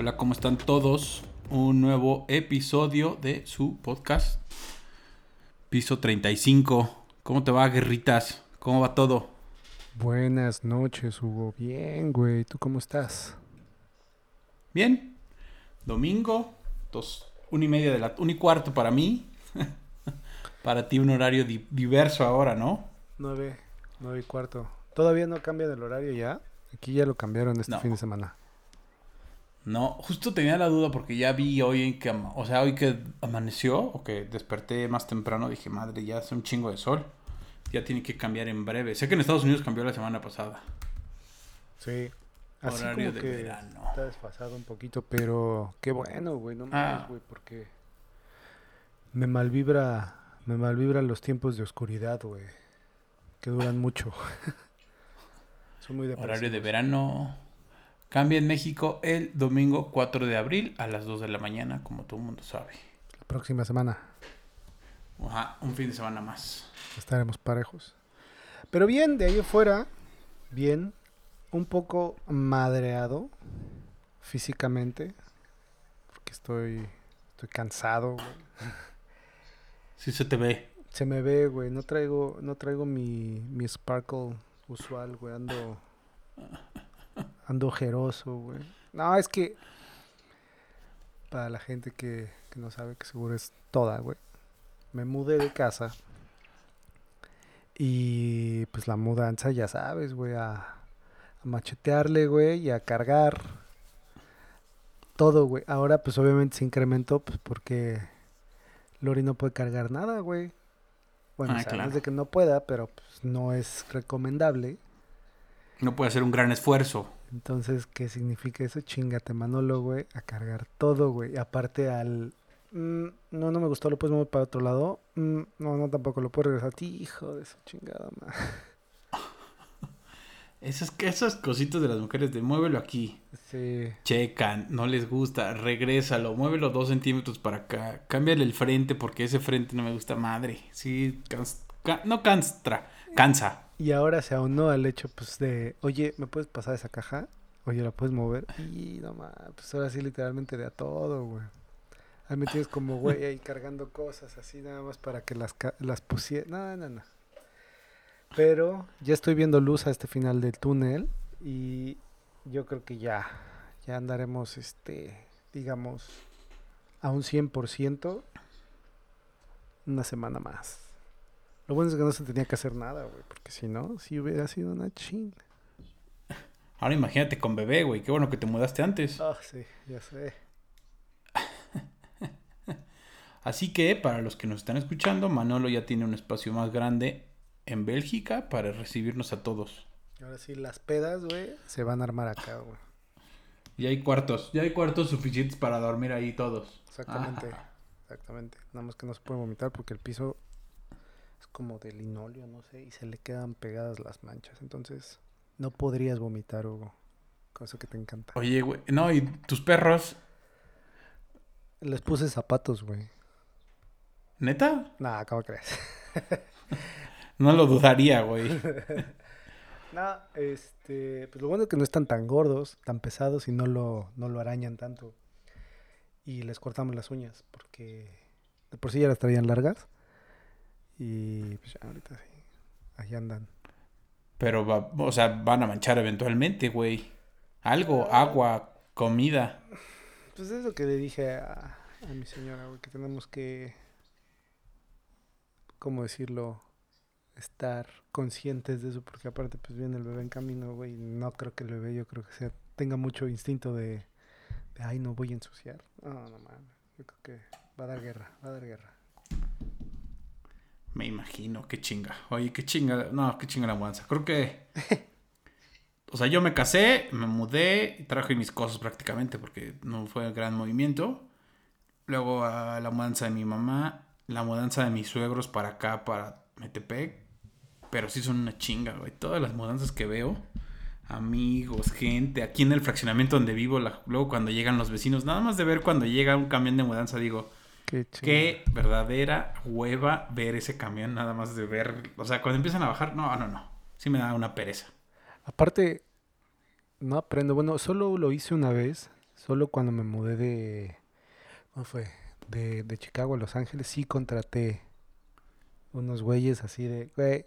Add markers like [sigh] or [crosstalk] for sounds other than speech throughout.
Hola, ¿cómo están todos? Un nuevo episodio de su podcast. Piso 35. ¿Cómo te va, guerritas? ¿Cómo va todo? Buenas noches, Hugo. Bien, güey. ¿Tú cómo estás? Bien. Domingo, dos, una y media de la... Un y cuarto para mí. [laughs] para ti un horario di- diverso ahora, ¿no? Nueve, nueve y cuarto. ¿Todavía no cambian el horario ya? Aquí ya lo cambiaron este No. fin de semana. No, justo tenía la duda porque ya vi hoy que, o sea, hoy que amaneció o que desperté más temprano, dije, madre, ya hace un chingo de sol. Ya tiene que cambiar en breve. Sé que en Estados Unidos cambió la semana pasada. Sí. Así Horario como de que verano. está desfasado un poquito, pero qué bueno, güey. No Ah. güey, porque me malvibra, me malvibran los tiempos de oscuridad, güey. Que duran mucho. [laughs] Son muy. Horario de verano. Cambia en México el domingo 4 de abril a las 2 de la mañana, como todo el mundo sabe. La próxima semana Ajá, un fin de semana más. estaremos parejos. Pero bien, de ahí afuera, bien, un poco madreado físicamente, porque estoy, estoy cansado, güey. Sí se te ve. Se me ve, güey, no traigo, no traigo mi, mi sparkle usual, güey, ando, ando ojeroso, güey. No, es que, para la gente que, que no sabe, que seguro es toda, güey. Me mudé de casa y pues la mudanza, ya sabes, güey, a, a machetearle, güey, y a cargar todo, güey. Ahora pues obviamente se incrementó, pues porque Lori no puede cargar nada, güey. Bueno, Ah, o sea, no claro. es de que no pueda, pero pues, no es recomendable. No puede hacer un gran esfuerzo. Entonces, ¿qué significa eso? Chingate, Manolo, güey, a cargar todo, güey. Aparte al... mm, no, no me gustó, lo puedes mover para otro lado. Mm, no, no, tampoco lo puedo regresar a ti, hijo de su chingada, madre. [laughs] Esas, esas cositas de las mujeres de muévelo aquí. Sí, Checan, no les gusta, regrésalo, muévelo dos centímetros para acá, cámbiale el frente porque ese frente no me gusta madre. Sí, cans- ca- no canstra, cansa. Y ahora se aunó al hecho, pues, de, oye, ¿me puedes pasar esa caja? Oye, ¿la puedes mover? Y no mames, pues ahora sí literalmente de a todo, güey. Ahí me tienes como, güey, ahí cargando cosas así nada más para que las, las pusiera. No, no, no. Pero ya estoy viendo luz a este final del túnel y yo creo que ya, ya andaremos, este, digamos, a un 100% una semana más. Lo bueno es que no se tenía que hacer nada, güey, porque si no, sí hubiera sido una chinga. Ahora imagínate con bebé, güey, qué bueno que te mudaste antes. Ah, sí, ya sé. Así que para los que nos están escuchando, Manolo ya tiene un espacio más grande en Bélgica para recibirnos a todos. Ahora sí, las pedas, güey, se van a armar acá, güey. Y hay cuartos, ya hay cuartos suficientes para dormir ahí todos. Exactamente, Ah. exactamente. Nada más que no se puede vomitar porque el piso es como de linóleo, no sé, y se le quedan pegadas las manchas. Entonces, no podrías vomitar, Hugo. Cosa que te encanta. Oye, güey, no, y tus perros, Les puse zapatos, güey. ¿neta? Nah, ¿cómo crees? [laughs] No lo dudaría, güey. [laughs] No, este, pues lo bueno es que no están tan gordos, tan pesados y no lo, no lo arañan tanto. Y les cortamos las uñas porque de por sí ya las traían largas. Y pues ya ahorita sí, ahí andan. Pero, va, o sea, van a manchar eventualmente, güey. Algo, agua, comida. Pues es lo que le dije a, a mi señora, güey, que tenemos que, ¿cómo decirlo? Estar conscientes de eso, porque aparte pues viene el bebé en camino, güey, no creo que el bebé, yo creo que sea, tenga mucho instinto de, de ay, no voy a ensuciar. No, no mames, yo creo que va a dar guerra, va a dar guerra. Me imagino, qué chinga. Oye, qué chinga. No, qué chinga la mudanza. Creo que. [laughs] O sea, yo me casé, me mudé, traje mis cosas prácticamente porque no fue un gran movimiento. Luego a la mudanza de mi mamá, la mudanza de mis suegros para acá, para Metepec. Pero sí son una chinga, güey. Todas las mudanzas que veo, amigos, gente, aquí en el fraccionamiento donde vivo, la- luego cuando llegan los vecinos, nada más de ver cuando llega un camión de mudanza, digo, Qué. Qué verdadera hueva ver ese camión, nada más de ver. O sea, cuando empiezan a bajar, no, no, no. Sí me da una pereza. Aparte, no aprendo. Bueno, solo lo hice una vez. Solo cuando me mudé de. ¿Cómo fue? De, de Chicago a Los Ángeles, sí contraté unos güeyes así de. Güey,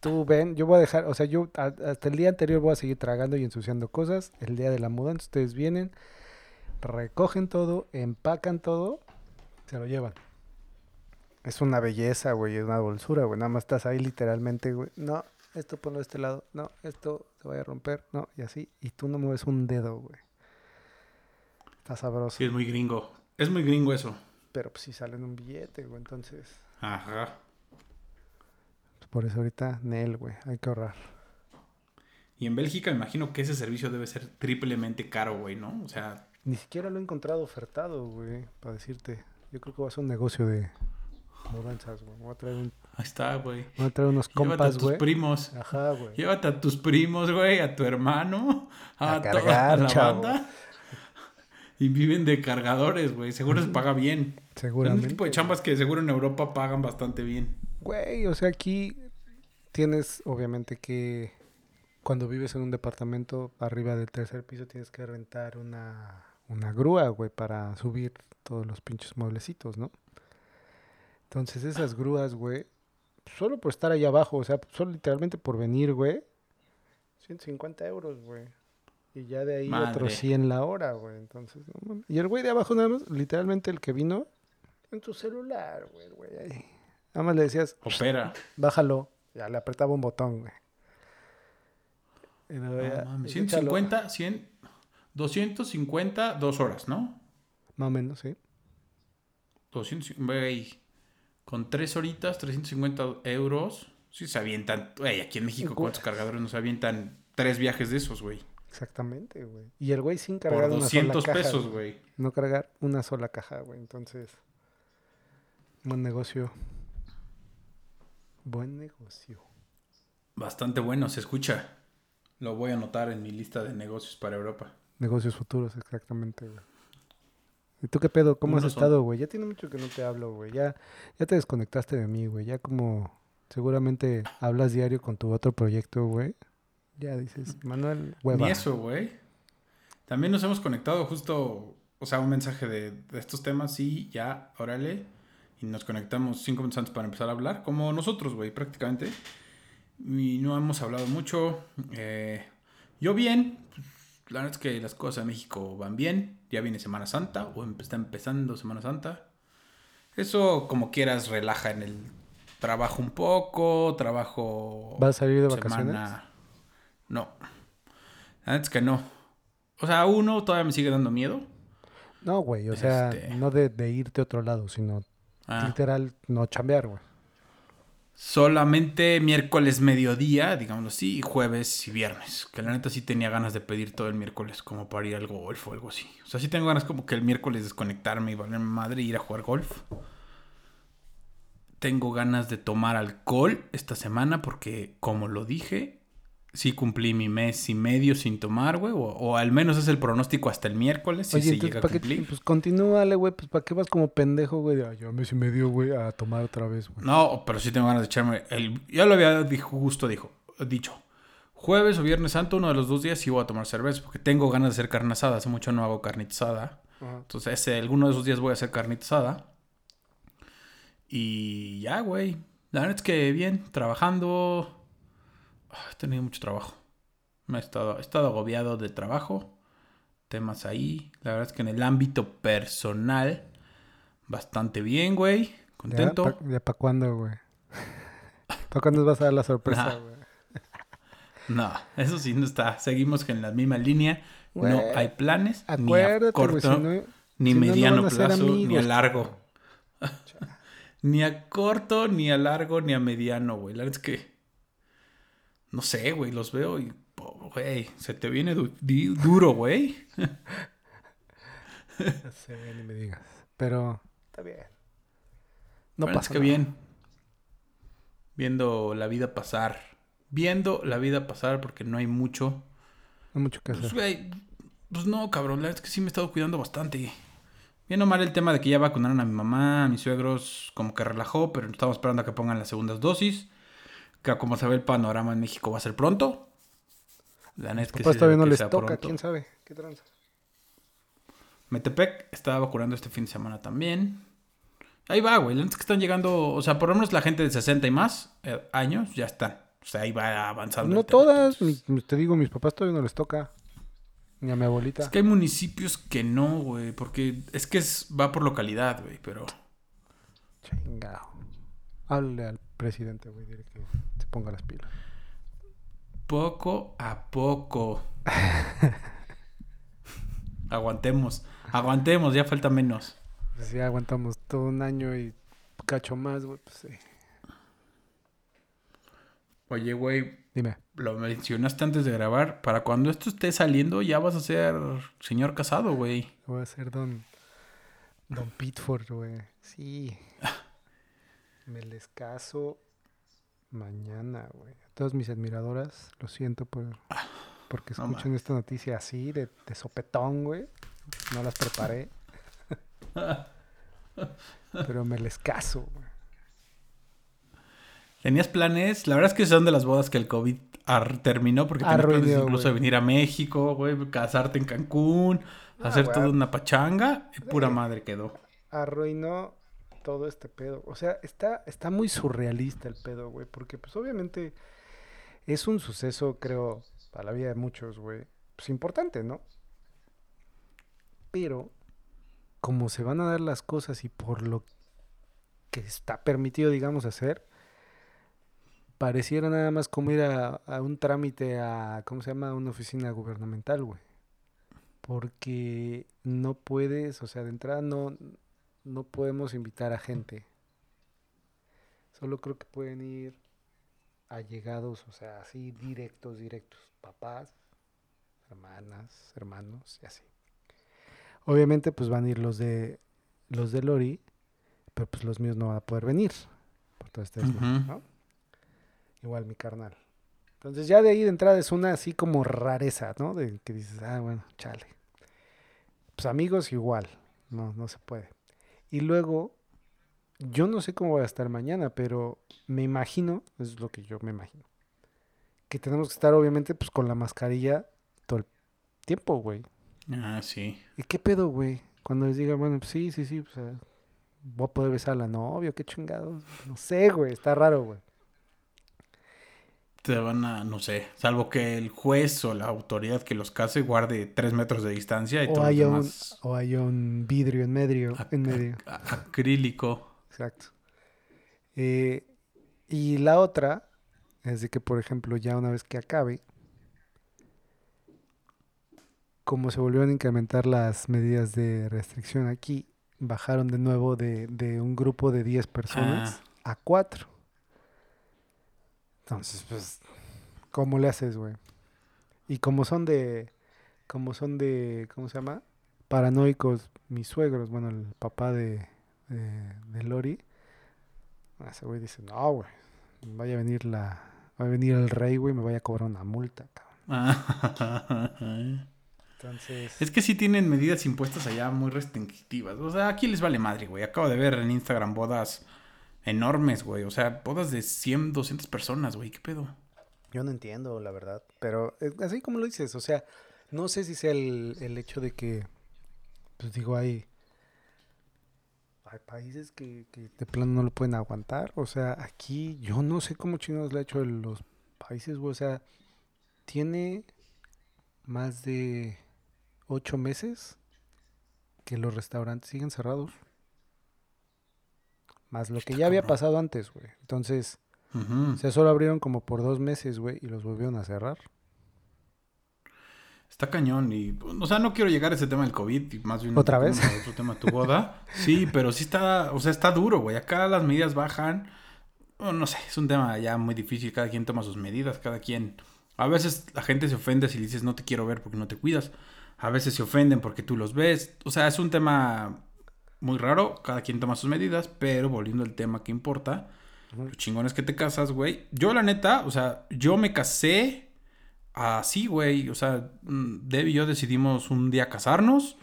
tú ven, yo voy a dejar. O sea, yo a- hasta el día anterior voy a seguir tragando y ensuciando cosas. El día de la mudanza, ustedes vienen, recogen todo, empacan todo, se lo llevan. Es una belleza, güey, es una dulzura, güey. Nada más estás ahí literalmente, güey. No, esto ponlo de este lado. No, esto se vaya a romper. No, y así. Y tú no mueves un dedo, güey. Está sabroso. Sí, es muy gringo. Es muy gringo eso. Pero pues sí sale en un billete, güey. Entonces, Ajá. pues, por eso ahorita, Nel, güey. Hay que ahorrar. Y en Bélgica me imagino que ese servicio debe ser triplemente caro, güey, ¿no? O sea, Ni siquiera lo he encontrado ofertado, güey. Para decirte. Yo creo que va a ser un negocio de mudanzas, güey. Voy a traer, un- ahí está, güey. voy a traer unos Llévate a compas, tus güey. primos. Ajá, güey. Llévate a tus primos, güey, a tu hermano, a, A toda cargar, la chavo. banda. Y viven de cargadores, güey. Seguro se paga bien. Es Seguramente. un tipo de chambas que seguro en Europa pagan bastante bien. Güey, o sea, aquí tienes obviamente que cuando vives en un departamento arriba del tercer piso tienes que rentar una, una grúa, güey, para subir todos los pinches mueblecitos, ¿no? Entonces esas grúas, güey, solo por estar ahí abajo, o sea, solo literalmente por venir, güey, 150 euros, güey. Y ya de ahí Madre. otros 100 la hora, güey. Entonces, no. Y el güey de abajo nada más, literalmente el que vino, en tu celular, güey, güey ahí. Nada más le decías, Opera. bájalo. Ya le apretaba un botón, güey. No mames, échalo. 150, 100, 250, dos horas, ¿no? Más o menos, sí. 200, güey. Con tres horitas, 350 euros. Sí, se avientan. Güey, aquí en México, ¿cuántos cargadores nos avientan? Tres viajes de esos, güey. Exactamente, güey. Y el güey sin Por cargar una 200 sola caja. pesos, güey. No cargar una sola caja, güey. Entonces, buen negocio. Buen negocio. Bastante bueno, se escucha. Lo voy a anotar en mi lista de negocios para Europa. Negocios futuros, exactamente, güey. ¿Y tú qué pedo? ¿Cómo has estado, güey? Ya tiene mucho que no te hablo, güey. Ya, ya te desconectaste de mí, güey. Ya como seguramente hablas diario con tu otro proyecto, güey. Ya dices, Manuel, hueva. Ni eso, güey. También nos hemos conectado justo, o sea, un mensaje de, de estos temas, sí, ya, órale. Y nos conectamos cinco minutos antes para empezar a hablar, como nosotros, güey, prácticamente. Y no hemos hablado mucho. eh, yo bien, la verdad es que las cosas en México van bien. Ya viene Semana Santa, o está empezando Semana Santa. Eso, como quieras, relaja en el trabajo un poco, trabajo... ¿Vas a salir de vacaciones? semana- No. La neta es que no. O sea, uno todavía me sigue dando miedo. No, güey. O sea, Este- no de, de irte a otro lado, sino Ah, literal no chambear, güey. Solamente miércoles mediodía, digámoslo así, y jueves y viernes. Que la neta sí tenía ganas de pedir todo el miércoles como para ir al golf o algo así. O sea, sí tengo ganas como que el miércoles desconectarme y valerme madre y ir a jugar golf. Tengo ganas de tomar alcohol esta semana porque, como lo dije, sí cumplí mi mes y medio sin tomar, güey. O, o al menos es el pronóstico hasta el miércoles, si Oye, se entonces, llega a cumplir. Pues continúale, güey. Pues ¿para qué vas como pendejo, güey? De, "Ay, yo mes y medio, güey, a tomar otra vez, güey. No, pero sí tengo ganas de echarme el... Ya lo había dijo, justo dijo, dicho. Jueves o Viernes Santo, uno de los dos días sí voy a tomar cerveza porque tengo ganas de hacer carne asada. Hace mucho no hago carnita asada. Ajá. Entonces, ese, alguno de esos días voy a hacer carnita asada. Y ya, güey. La verdad es que bien, trabajando. Ah, He tenido mucho trabajo. Me he estado, he estado agobiado de trabajo. Temas ahí. La verdad es que en el ámbito personal, bastante bien, güey. Contento. ¿Ya para cuándo, güey? [laughs] ¿Para cuándo nos vas a dar la sorpresa, Nah. güey? [laughs] No, eso sí no está. Seguimos en la misma línea. No hay planes. ni a corto, si no... ni si no, no mediano plazo, ni a largo. [laughs] ni a corto, ni a largo, ni a mediano, güey. La verdad es que. No sé, güey. Los veo y. po, Güey, se te viene du- duro, güey. Ya sé, ni me digas. Pero está bien. No Bueno, pasa es que nada. bien. Viendo la vida pasar. Viendo la vida pasar porque no hay mucho. No hay mucho que Pues, hacer. güey, pues no, cabrón, la verdad es que sí me he estado cuidando bastante. Bien o mal el tema de que ya vacunaron a mi mamá, a mis suegros, como que relajó, pero estamos esperando a que pongan las segundas dosis. Que como se ve el panorama en México va a ser pronto. La neta es que sí, todavía no que les toca, pronto. quién sabe. ¿Qué tranza? Metepec estaba vacunando este fin de semana también. Ahí va, güey. Antes que están llegando, o sea, por lo menos la gente de 60 y más eh, años ya están. O sea, ahí va avanzando. No todas, mi- te digo, mis papás todavía no les toca. Ni a mi abuelita. Es que hay municipios que no, güey. Porque es que es, va por localidad, güey. Pero Chingado. Háblale al presidente, güey, dile que se ponga las pilas. poco a poco. [laughs] aguantemos. Aguantemos, ya falta menos. Pues ya aguantamos todo un año y cacho más, güey, pues sí. Oye, güey, Dime. lo mencionaste antes de grabar. Para cuando esto esté saliendo, ya vas a ser señor casado, güey. Voy a ser don... Don Pitford, güey. Sí. [laughs] Me les caso mañana, güey. A todas mis admiradoras, lo siento por... Porque no escuchan esta noticia así, de, de sopetón, güey. No las preparé. [laughs] Pero me les caso, güey. ¿Tenías planes? La verdad es que son de las bodas que el COVID terminó porque tenías planes incluso de venir a México, güey, casarte en Cancún, Ah, hacer güey. toda una pachanga y pura madre quedó. arruinó todo este pedo. O sea, está, está muy surrealista el pedo, güey. Porque, pues, obviamente, es un suceso, creo, para la vida de muchos, güey. Pues importante, ¿no? Pero, como se van a dar las cosas y por lo que está permitido, digamos, hacer, pareciera nada más como ir a, a un trámite a, ¿cómo se llama? Una oficina gubernamental, güey. Porque no puedes, o sea, de entrada no, no podemos invitar a gente. Solo creo que pueden ir allegados, o sea, así directos, directos. Papás, hermanas, hermanos y así. Obviamente, pues van a ir los de los de Lori, pero pues los míos no van a poder venir. Por todo este Ujú. ¿no? Igual mi carnal. Entonces ya de ahí de entrada es una así como rareza, ¿no? De que dices, ah, bueno, chale. Pues amigos igual, no, no se puede. Y luego, yo no sé cómo va a estar mañana, pero me imagino, es lo que yo me imagino, que tenemos que estar obviamente pues con la mascarilla todo el tiempo, güey. Ah, sí. ¿Y qué pedo, güey? Cuando les diga, bueno, pues sí, sí, sí, pues, voy a poder besar a la novia, qué chingados. No sé, güey, está raro, güey. Te van a, no sé, salvo que el juez o la autoridad que los case guarde tres metros de distancia y O todos los haya, un, demás o haya un vidrio en medio. ac- En medio. ac- acrílico. Exacto. Eh, y la otra es de que, por ejemplo, ya una vez que acabe, como se volvieron a incrementar las medidas de restricción aquí, bajaron de nuevo de, de un grupo de 10 personas a 4. Entonces, pues, ¿cómo le haces, güey? Y como son de, como son de, ¿cómo se llama? Paranoicos, mis suegros, bueno, el papá de, de, de Lori, ese güey dice, no, güey, vaya a venir la, va a venir el rey, güey, me vaya a cobrar una multa, cabrón. [laughs] Entonces, Es que sí tienen medidas impuestas allá muy restrictivas. O sea, aquí les vale madre, güey. Acabo de ver en Instagram bodas enormes, güey. O sea, bodas de 100, 200 personas, güey. ¿Qué pedo? yo no entiendo, la verdad, pero eh, así como lo dices, o sea, no sé si sea el, el hecho de que, pues digo, hay, hay países que, que de plano no lo pueden aguantar, o sea, aquí yo no sé cómo chingados le ha hecho en los países, güey, o sea, tiene más de ocho meses que los restaurantes siguen cerrados. Más lo que ya había pasado antes, güey. Entonces, o sea, solo abrieron como por dos meses, güey, y los volvieron a cerrar. Está cañón y, o sea, no quiero llegar a ese tema del COVID y más bien... ¿Otra vez? Otro tema, tu boda. [laughs] Sí, pero sí está, o sea, está duro, güey. Acá las medidas bajan. Bueno, no sé, es un tema ya muy difícil. Cada quien toma sus medidas, cada quien... A veces la gente se ofende si le dices no te quiero ver porque no te cuidas. A veces se ofenden porque tú los ves. O sea, es un tema muy raro. Cada quien toma sus medidas, pero volviendo al tema que importa. Ujú. Lo chingón es que te casas, güey. Yo, la neta, o sea, yo me casé así, güey. O sea, mm, Deb y yo decidimos un día casarnos.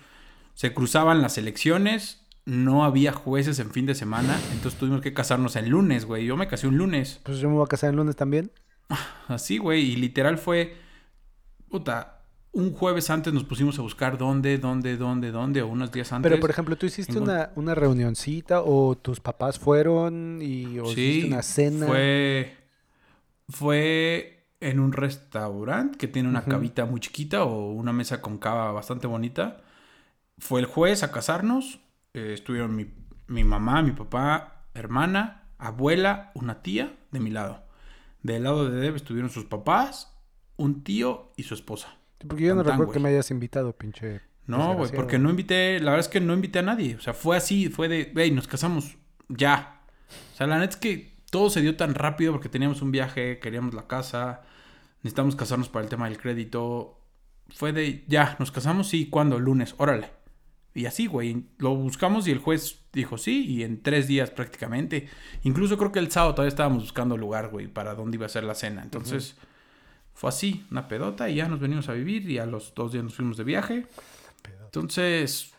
Se cruzaban las elecciones. No había jueces en fin de semana. Entonces tuvimos que casarnos el lunes, güey. Yo me casé un lunes. Pues yo me voy a casar el lunes también. Así, güey. Y literal fue. Puta. Un jueves antes nos pusimos a buscar dónde, dónde, dónde, dónde, o unos días antes. Pero, por ejemplo, ¿tú hiciste una, una reunioncita o tus papás fueron y o hiciste una cena? Fue, fue en un restaurante que tiene una Ujú. cavita muy chiquita o una mesa con cava bastante bonita. Fue el jueves a casarnos. eh, estuvieron mi, mi mamá, mi papá, hermana, abuela, una tía de mi lado. Del lado de Deb estuvieron sus papás, un tío y su esposa. Sí, Porque yo no recuerdo que me hayas invitado, pinche. No, güey, porque no invité, la verdad es que no invité a nadie. O sea, fue así, fue de, wey, nos casamos ya. O sea, la neta es que todo se dio tan rápido porque teníamos un viaje, queríamos la casa, necesitamos casarnos para el tema del crédito. Fue de, ya, nos casamos, sí, ¿cuándo? Lunes, órale. Y así, güey, lo buscamos y el juez dijo sí, y en tres días prácticamente. Incluso creo que el sábado todavía estábamos buscando lugar, güey, para dónde iba a ser la cena. Entonces, fue así, una pedota, y ya nos venimos a vivir, y a los dos días nos fuimos de viaje. Entonces,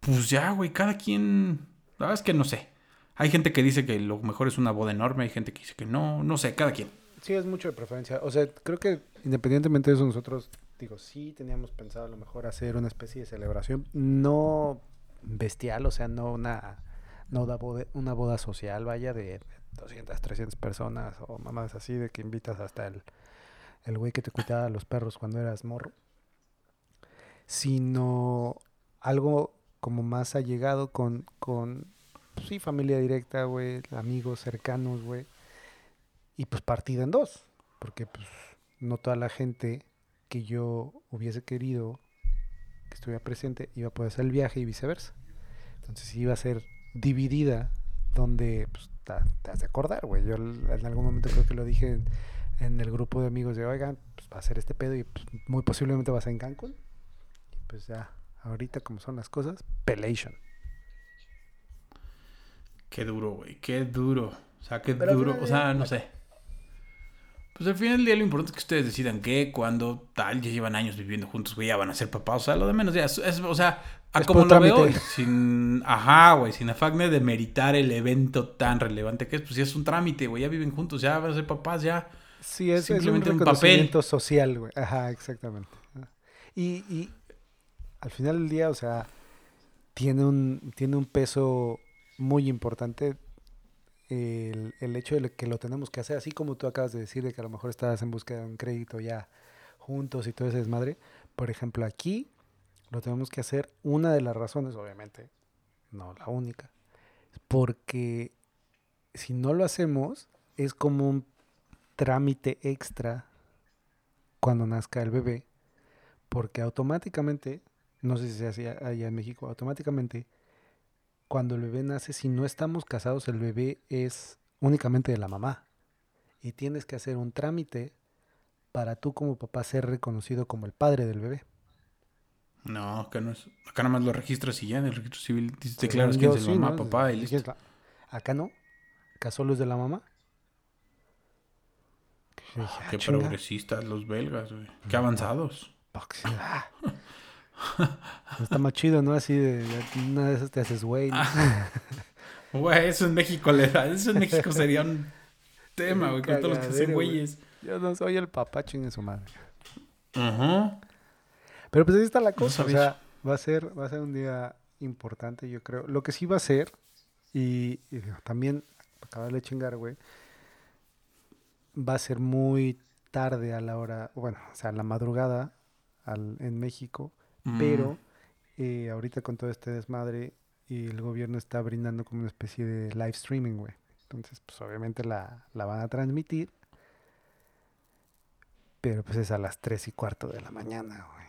pues ya, güey, cada quien. La verdad es que no sé. Hay gente que dice que lo mejor es una boda enorme, hay gente que dice que no, no sé, cada quien. Sí, es mucho de preferencia. O sea, creo que independientemente de eso, nosotros, digo, sí teníamos pensado a lo mejor hacer una especie de celebración, no bestial, o sea, no una, no una boda, una boda social, vaya, de 200, 300 personas o mamadas así, de que invitas hasta el, el güey que te cuidaba a los perros cuando eras morro, sino algo como más allegado con, con pues sí, familia directa, güey, amigos cercanos, güey y pues partida en dos, porque pues no toda la gente que yo hubiese querido que estuviera presente iba a poder hacer el viaje y viceversa. Entonces iba a ser dividida donde pues, te, has de acordar, güey. Yo en algún momento creo que lo dije en, el grupo de amigos de, oigan, pues va a ser este pedo y pues, muy posiblemente va a ser en Cancún. Y pues ya, ahorita como son las cosas, Pelation. Qué duro, güey, qué duro. O sea, qué Pero duro. O sea, día- no sé. Pues al final del día lo importante es que ustedes decidan qué, cuándo, tal. Ya llevan años viviendo juntos, güey, ya van a ser papás. O sea, lo de menos ya es, es- o sea, a Es como lo veo, sin, ajá, güey, sin afán de meritar el evento tan relevante que es, pues ya es un trámite, güey, ya viven juntos, ya van a ser papás, ya. Sí, es, Simplemente es un un papel. reconocimiento social, güey. Ajá, exactamente. Y, y al final del día, o sea, tiene un, tiene un peso muy importante el, el hecho de que lo tenemos que hacer, así como tú acabas de decir, de que a lo mejor estabas en búsqueda de un crédito ya juntos y todo ese desmadre. Por ejemplo, aquí lo tenemos que hacer. Una de las razones, obviamente, no la única, porque si no lo hacemos, es como un trámite extra cuando nazca el bebé, porque automáticamente, no sé si se hacía allá en México, automáticamente, cuando el bebé nace, si no estamos casados, el bebé es únicamente de la mamá. Y tienes que hacer un trámite para tú como papá ser reconocido como el padre del bebé. No, acá no es. Acá nada más lo registras y ya en el registro civil Según declaras quién yo, es el sí, mamá, papá y listo. Acá no. Acá solo es de la mamá. Ah, Qué chinga. progresistas los belgas, güey. Qué avanzados. Ah. [laughs] Está más chido, ¿no? Así de, de una de esas te haces güey. ¿no? [laughs] Güey, eso en México le da. Eso en México sería un tema, güey, con todos los que hacen güeyes. Yo no soy el papá, chingue su madre. Ajá. Pero pues ahí está la cosa. o sea, va a ser, va a ser un día importante, yo creo. Lo que sí va a ser, y, y también, acabarle de chingar, güey, va a ser muy tarde a la hora, bueno, o sea, a la madrugada al- en México, Mm. pero eh, ahorita con todo este desmadre y el gobierno está brindando como una especie de live streaming, güey. Entonces, pues obviamente la, la van a transmitir, pero pues es a las tres y cuarto de la mañana, güey.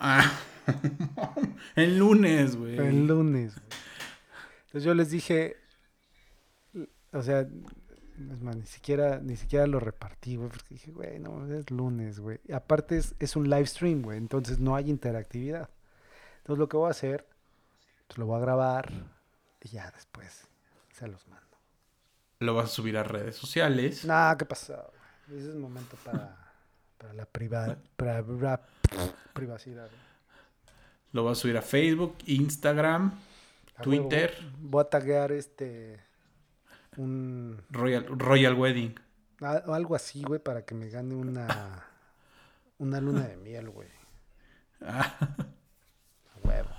Ah. [laughs] el lunes, güey. El lunes. güey. Entonces yo les dije, o sea, es más, ni siquiera, ni siquiera lo repartí, güey, porque dije, güey, no, es lunes, güey. Y aparte es, es un live stream, güey, entonces no hay interactividad. Entonces lo que voy a hacer, pues lo voy a grabar y ya después se los mando. Lo vas a subir a redes sociales. Nah, ¿qué pasó? güey? Ese es el momento para, para la priva- para- para- privacidad. güey. Lo vas a subir a Facebook, Instagram, A huevo, Twitter. Voy a taguear este, un, Royal, Royal Wedding. O algo así, güey, para que me gane una [laughs] una luna de miel, güey. Ah, huevo.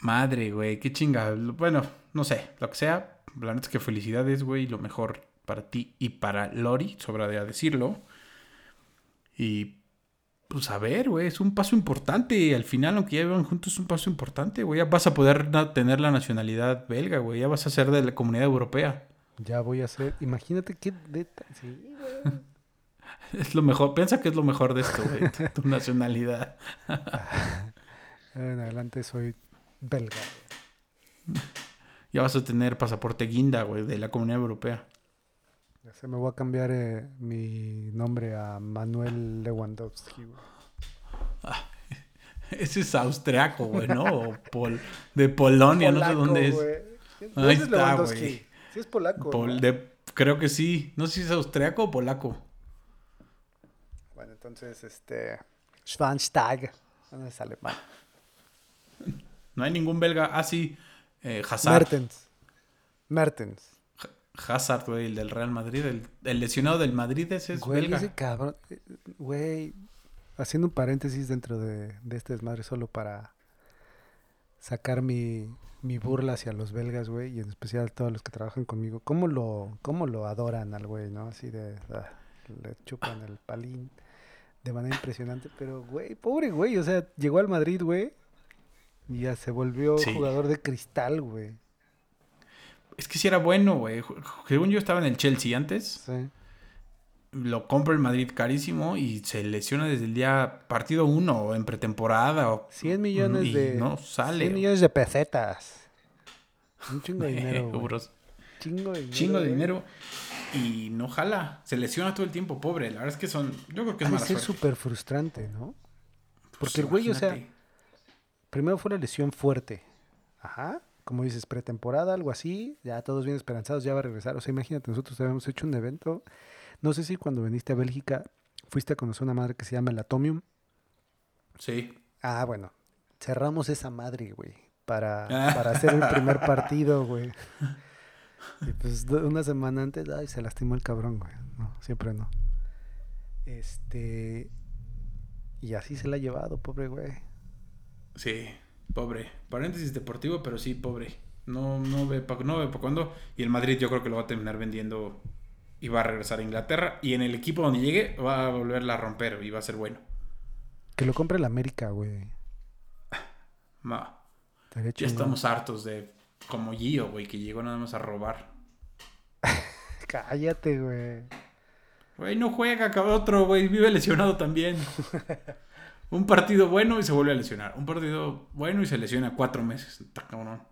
madre, güey, qué chinga. Bueno, no sé, lo que sea. La neta es que felicidades, güey, lo mejor para ti y para Lori, sobra de decirlo. Y pues a ver, güey, es un paso importante. Al final, aunque ya vivan juntos, es un paso importante, güey. Ya vas a poder tener la nacionalidad belga, güey. Ya vas a ser de la comunidad europea. Ya voy a hacer. Imagínate qué deta- Sí, güey. Es lo mejor. Piensa que es lo mejor de esto, güey. tu, tu nacionalidad. [laughs] En adelante soy belga. Ya vas a tener pasaporte guinda, güey, de la comunidad europea. Sé, me voy a cambiar eh, mi nombre a Manuel Lewandowski, güey. [laughs] Ese es austriaco, güey, ¿no? O pol- de Polonia, no sé dónde es. güey. Ahí ¿Dónde es está, Lewandowski? güey. Sí es polaco. De- creo que sí. No sé si es austriaco o polaco. Bueno, entonces, este... Schwansteig. ¿Dónde es alemán? [laughs] No hay ningún belga. Ah, sí. Eh, Hazard. Mertens. Mertens. Hazard, güey, el del Real Madrid. El, el lesionado del Madrid, ese es Güey, belga. ese cabrón. Güey, haciendo un paréntesis dentro de, de este desmadre solo para sacar mi, mi burla hacia los belgas, güey, y en especial a todos los que trabajan conmigo. ¿Cómo lo, cómo lo adoran al güey, no? Así de... ah, le chupan el palín de manera impresionante. Pero, güey, pobre güey, o sea, llegó al Madrid, güey, y ya se volvió Sí. jugador de cristal, güey. Es que sí era bueno, güey. Según yo estaba en el Chelsea antes. Sí. Lo compra el Madrid carísimo y se lesiona desde el día partido 1 o en pretemporada. O, 100 millones y de... no sale. 100 millones de pesetas. Un chingo de [laughs] dinero. Euros. Chingo de dinero. Chingo de güey. dinero. Y no jala. Se lesiona todo el tiempo, pobre. La verdad es que son. Yo creo que es ser suerte. súper frustrante, ¿no? Pues Porque el güey, o sea, primero fue la lesión fuerte. Ajá. Como dices, pretemporada, algo así. Ya todos bien esperanzados, ya va a regresar. O sea, imagínate, nosotros habíamos hecho un evento. No sé si cuando viniste a Bélgica fuiste a conocer una madre que se llama el Atomium. Sí. Ah, bueno. Cerramos esa madre, güey. Para, [laughs] para hacer el primer partido, güey. Y pues una semana antes, ay, se lastimó el cabrón, güey. No, siempre no. Este. Y así se la ha llevado, pobre güey. Sí. Pobre. Paréntesis deportivo, pero sí, pobre. No, no ve para no ve pa' cuándo. Y el Madrid yo creo que lo va a terminar vendiendo y va a regresar a Inglaterra. Y en el equipo donde llegue va a volverla a romper y va a ser bueno. Que lo compre el América, güey. [sighs] Ma, ya estamos hartos de como Gio, güey, que llegó nada más a robar. [laughs] Cállate, güey. Güey, no juega, cabrón. Otro, güey, vive lesionado también. [laughs] Un partido bueno y se vuelve a lesionar. Un partido bueno y se lesiona cuatro meses. Está cabrón.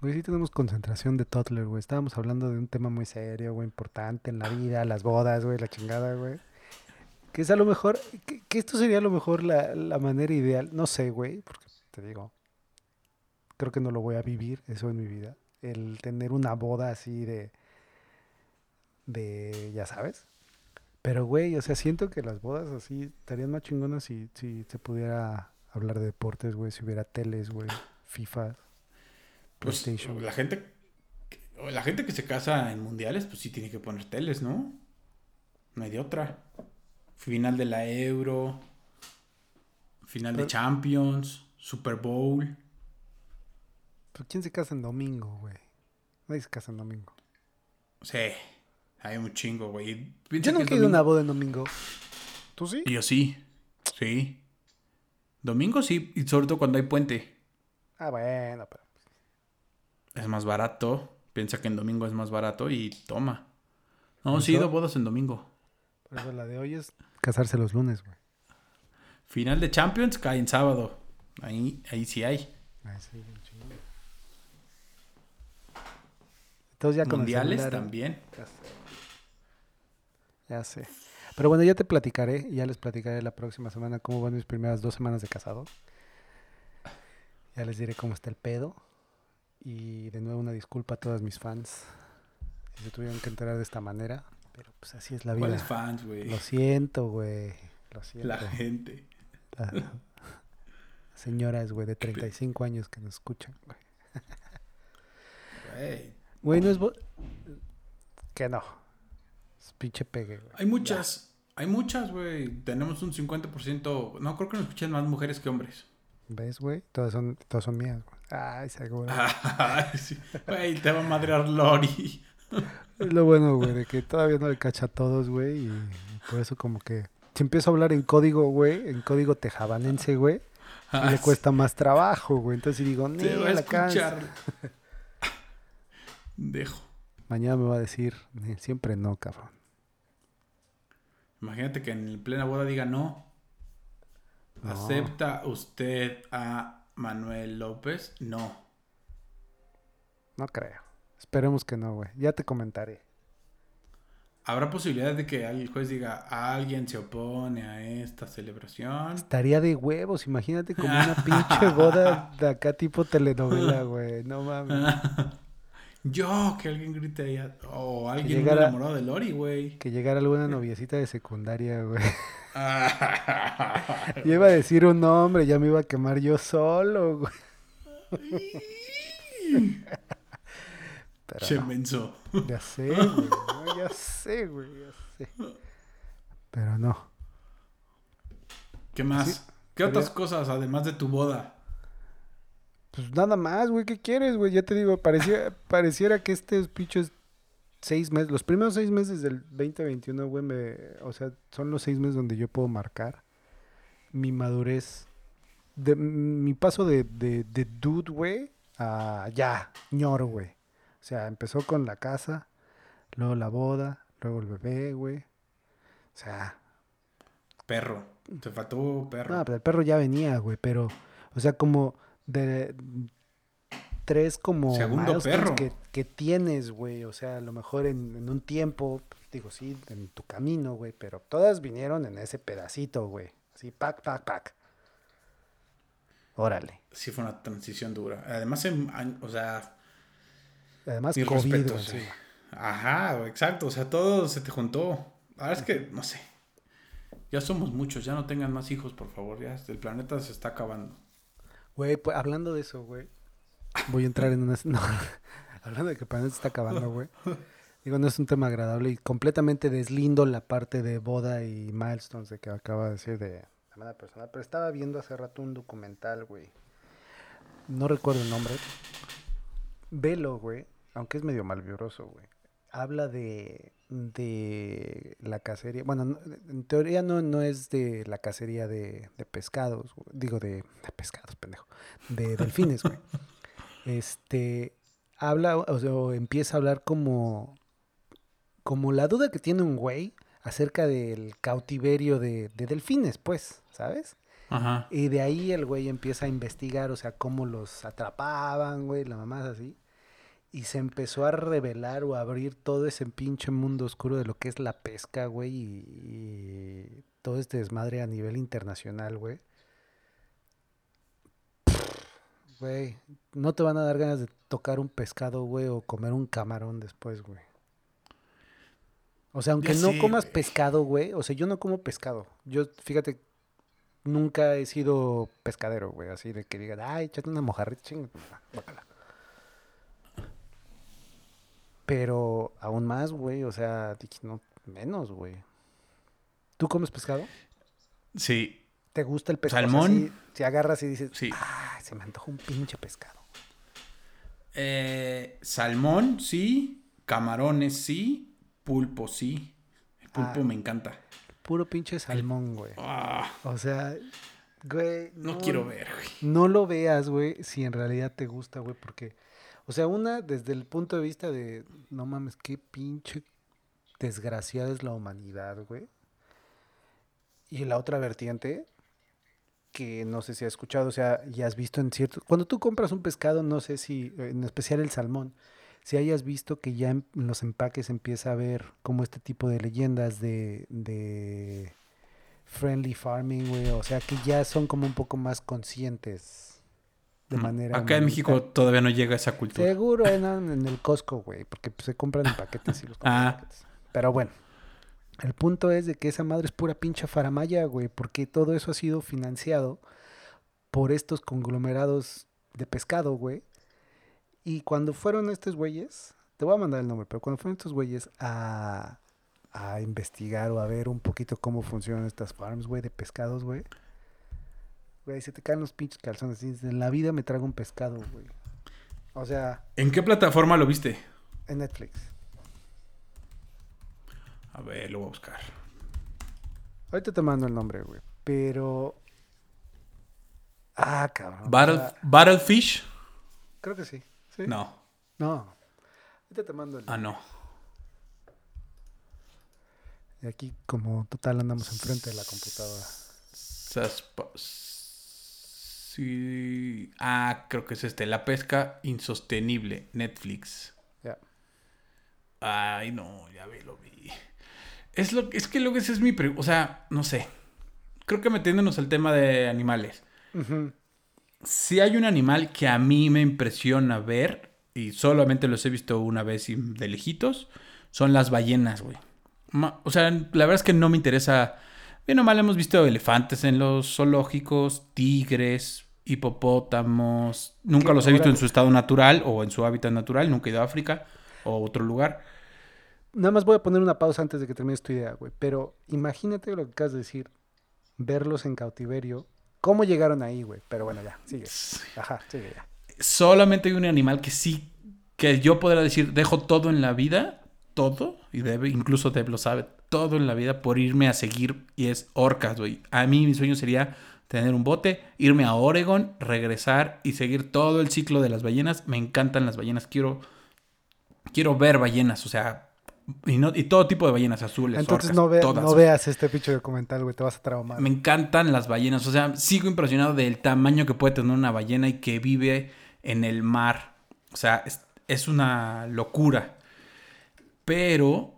Güey, sí tenemos concentración de Toddler, güey. Estábamos hablando de un tema muy serio, güey, importante en la vida, las bodas, güey, la chingada, güey. Que es a lo mejor, que, esto sería a lo mejor la, la manera ideal. No sé, güey, porque te digo, creo que no lo voy a vivir eso en mi vida. El tener una boda así de, de, ya sabes. Pero, güey, o sea, siento que las bodas así estarían más chingonas si, si se pudiera hablar de deportes, güey, si hubiera teles, güey, FIFA, Pues PlayStation. la gente, la gente que se casa en mundiales, pues sí tiene que poner teles, ¿no? No hay de otra. Final de la Euro, final de Pero- Champions, Super Bowl. Pues, ¿Quién se casa en domingo, güey? Nadie se casa en domingo. Sí, hay un chingo, güey. Yo nunca he ido a una boda en domingo. ¿Tú sí? Yo sí, sí. Domingo sí, y sobre todo cuando hay puente. Ah, bueno, pero... Es más barato. Piensa que en domingo es más barato y toma. No, ¿Por sí he ido a bodas en domingo. Por eso la de hoy es casarse los lunes, güey. Final de Champions cae en sábado. Ahí, ahí sí hay. Ay, sí, bien chingón. Entonces ya con el Mundiales celular, ¿eh? también. Ya. Ya sé. Pero bueno, ya te platicaré, ya les platicaré la próxima semana cómo van mis primeras dos semanas de casado. Ya les diré cómo está el pedo. Y de nuevo una disculpa a todos mis fans si se tuvieron que enterar de esta manera. Pero pues así es la vida. ¿Cuáles fans, güey? Lo siento, güey. Lo siento. La gente. Las [laughs] señoras, güey, de 35 años que nos escuchan, güey. Güey. Güey, no es... Que no. Es pinche pegue, güey. Hay muchas, Hay muchas, güey. Tenemos un 50%. No, creo que nos escuchan más mujeres que hombres. ¿Ves, güey? Todas son, todas son mías, güey. Ay, seguro. [laughs] Ay, sí. Güey, te va a madrear Lori. [laughs] Es lo bueno, güey, de que todavía no le cacha a todos, güey. Y por eso como que... Si empiezo a hablar en código, güey, en código tejabanense, güey, y le cuesta más trabajo, güey. Entonces digo, ni la escuchar. [laughs] Dejo. Mañana me va a decir, "Ni, siempre no, cabrón. Imagínate que en plena boda diga no. No. ¿Acepta usted a Manuel López? No. No creo. Esperemos que no, güey. Ya te comentaré. ¿Habrá posibilidad de que el juez diga alguien se opone a esta celebración? Estaría de huevos, imagínate como una [laughs] pinche boda de acá tipo telenovela, güey. No mames. [laughs] Yo, que alguien grite ahí. O alguien llegara- enamorado de Lori, güey. Que llegara alguna noviecita de secundaria, güey. [laughs] Yo iba a decir un nombre, ya me iba a quemar yo solo, güey. Pero Che no, menso. ya sé, güey. no, ya sé, güey, ya sé. Pero no. ¿Qué más? Sí, ¿Qué sería- otras cosas además de tu boda? Pues nada más, güey, ¿qué quieres, güey? Ya te digo, parecía, [laughs] pareciera que estos pinches seis meses, los primeros seis meses del 2021, güey, me, o sea, son los seis meses donde yo puedo marcar mi madurez, de, mi paso de, de, de dude, güey, a ya, ñor, güey. O sea, empezó con la casa, luego la boda, luego el bebé, güey. O sea, Perro. Te faltó perro. no, pero el perro ya venía, güey, pero, o sea, como de tres como Segundo perro. Que, que tienes, güey, o sea, a lo mejor en, en un tiempo, digo, sí, en tu camino, güey, pero todas vinieron en ese pedacito, güey, así, pac, pac, pac. Órale. Sí fue una transición dura. Además, en o sea, Además, mis COVID, respetos. güey, eh. Ajá, exacto. O sea, todo se te juntó. Ahora es que, no sé. Ya somos muchos. Ya no tengan más hijos, por favor. Ya el planeta se está acabando. Güey, pues hablando de eso, güey. Voy a entrar en una. [laughs] Hablando de que el planeta está acabando, güey. Digo, no es un tema agradable y completamente deslindo la parte de boda y milestones de que acaba de decir de la manera personal. Pero estaba viendo hace rato un documental, güey. No recuerdo el nombre. Velo, güey. Aunque es medio malvibroso, güey. Habla de, de la cacería. Bueno, no- en teoría no, no es de la cacería de, de pescados. Digo, de, de pescados, pendejo. De delfines, güey. [laughs] Este. Habla, o sea, empieza a hablar como. Como la duda que tiene un güey acerca del cautiverio de, de delfines, pues, ¿sabes? Ajá. Y de ahí el güey empieza a investigar, o sea, cómo los atrapaban, güey, la mamá así. Y se empezó a revelar o a abrir todo ese pinche mundo oscuro de lo que es la pesca, güey, y, y todo este desmadre a nivel internacional, güey. Güey, no te van a dar ganas de tocar un pescado, güey, o comer un camarón después, güey. O sea, aunque Ya no comas pescado, güey, o sea, yo no como pescado. Yo, fíjate, nunca he sido pescadero, güey, así de que digan, ay, échate una mojarrita, chinga, guácala. Pero aún más, güey, o sea, no, menos, güey. ¿Tú comes pescado? Sí, ¿Te gusta el pescado? Salmón. si, si agarras y dices, sí. ah, se me antoja un pinche pescado. Eh, salmón, sí. Camarones, sí. Pulpo, sí. El pulpo Ah. me encanta. Puro pinche salmón, güey. Ah, O sea, güey. no, quiero ver, güey. No lo veas, güey, si en realidad te gusta, güey, porque, o sea, una, desde el punto de vista de, no mames, qué pinche desgraciada es la humanidad, güey. Y la otra vertiente, que no sé si has escuchado, o sea, y has visto en cierto, cuando tú compras un pescado, no sé si, en especial el salmón, si hayas visto que ya en los empaques empieza a haber como este tipo de leyendas de, de friendly farming, güey, o sea, que ya son como un poco más conscientes de Mm, manera Acá en México todavía no llega esa cultura. Seguro en, en el Costco, güey, porque pues, se compran en paquetes y los compran en Ah. paquetes. Pero bueno, el punto es de que esa madre es pura pincha faramaya, güey, porque todo eso ha sido financiado por estos conglomerados de pescado, güey. Y cuando fueron estos güeyes, te voy a mandar el nombre, pero cuando fueron estos güeyes a a investigar o a ver un poquito cómo funcionan estas farms, güey, de pescados, güey. Güey, se te caen los pinches calzones. En la vida me trago un pescado, güey. O sea, ¿En qué plataforma lo viste? en Netflix. A ver, lo voy a buscar. Ahorita te mando el nombre, güey. Pero. Ah, cabrón. o Battle, sea, Battlefish. creo que sí. ¿Sí? No. No. Ahorita te mando el. Ah, no. Y aquí, como total, andamos enfrente de la computadora. Saspa- Sí. Ah, creo que es este. La pesca insostenible. Netflix. Ya. Ay, no, ya ve, lo vi. Es, lo, es que lo que ese es mi pregunta. O sea, no sé. Creo que metiéndonos al tema de animales. Si hay un animal que a mí me impresiona ver, y solamente los he visto una vez y de lejitos, son las ballenas, güey. O sea, la verdad es que no me interesa. Bien o mal hemos visto elefantes en los zoológicos, tigres, hipopótamos. Nunca los he visto en su estado natural o en su hábitat natural. Nunca he ido a África o otro lugar. Nada más voy a poner una pausa antes de que termines tu idea, güey. Pero imagínate lo que acabas de decir. Verlos en cautiverio. ¿Cómo llegaron ahí, güey? Pero bueno, ya, sigue. Ajá, sigue ya. solamente hay un animal que sí, que yo podría decir, dejo todo en la vida, todo, y debe, incluso Deb lo sabe, todo en la vida por irme a seguir, y es orcas, güey. A mí mi sueño sería tener un bote, irme a Oregon, regresar y seguir todo el ciclo de las ballenas. Me encantan las ballenas, quiero, quiero ver ballenas, o sea, y, no, y todo tipo de ballenas azules. Entonces orcas, no, ve- todas. no veas este pinche documental, güey. Te vas a traumar. Me encantan las ballenas. O sea, sigo impresionado del tamaño que puede tener una ballena y que vive en el mar. O sea, es, es una locura. Pero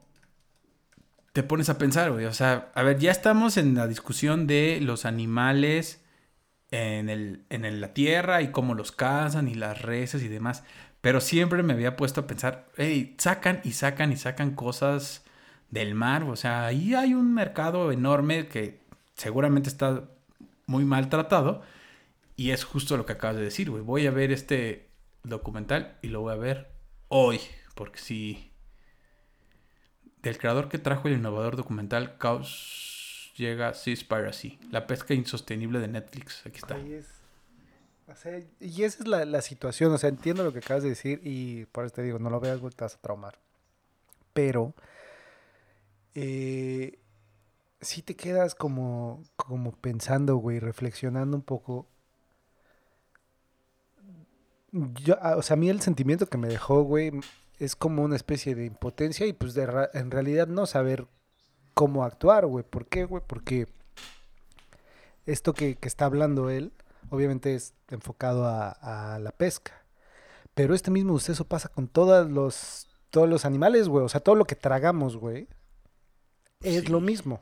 te pones a pensar, güey. O sea, a ver, ya estamos en la discusión de los animales en, el, en la tierra y cómo los cazan y las reses y demás. Pero siempre me había puesto a pensar, hey, sacan y sacan y sacan cosas del mar. O sea, ahí hay un mercado enorme que seguramente está muy maltratado. Y es justo lo que acabas de decir, güey. Voy a ver este documental y lo voy a ver hoy. Porque si... Del creador que trajo el innovador documental Caos llega Seaspiracy. La pesca insostenible de Netflix. Aquí está. Es. O sea, y esa es la, la situación. O sea, entiendo lo que acabas de decir y por eso te digo, no lo veas, te vas a traumar. Pero. Eh, sí te quedas como, como pensando, güey, reflexionando un poco. Yo, ah, o sea, a mí el sentimiento que me dejó, güey, es como una especie de impotencia y pues de ra- en realidad no saber cómo actuar, güey. ¿Por qué, güey? Porque esto que, que está hablando él, obviamente es enfocado a, a la pesca. Pero este mismo suceso pasa con todos los, todos los animales, güey. O sea, todo lo que tragamos, güey, es Sí. lo mismo.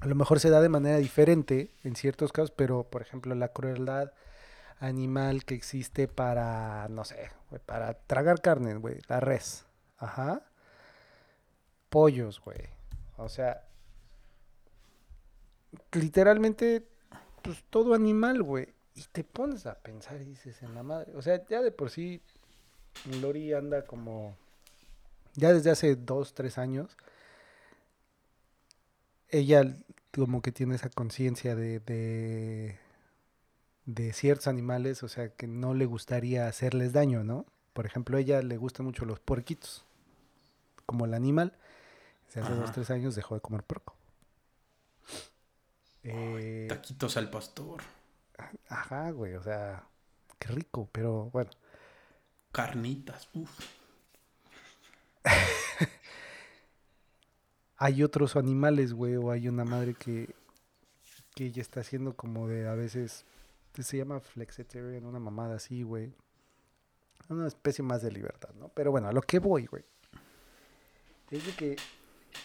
A lo mejor se da de manera diferente en ciertos casos, pero por ejemplo la crueldad animal que existe para, no sé, para tragar carne, güey, la res. Ajá. Pollos, güey. O sea, literalmente, pues todo animal, güey. Y te pones a pensar y dices, en la madre. O sea, ya de por sí, Lori anda como, ya desde hace dos, tres años, ella como que tiene esa conciencia de, de, de ciertos animales, o sea, que no le gustaría hacerles daño, ¿no? Por ejemplo, a ella le gustan mucho los puerquitos, como el animal. Desde hace dos, Ajá. tres años dejó de comer puerco. Eh, Taquitos al pastor. ajá, güey, o sea, qué rico, pero bueno. Carnitas. Uf. [laughs] hay otros animales, güey, o hay una madre que, que ella está haciendo como de a veces, se llama flexitarian, una mamada así, güey. Una especie más de libertad, ¿no? Pero bueno, a lo que voy, güey. Es de que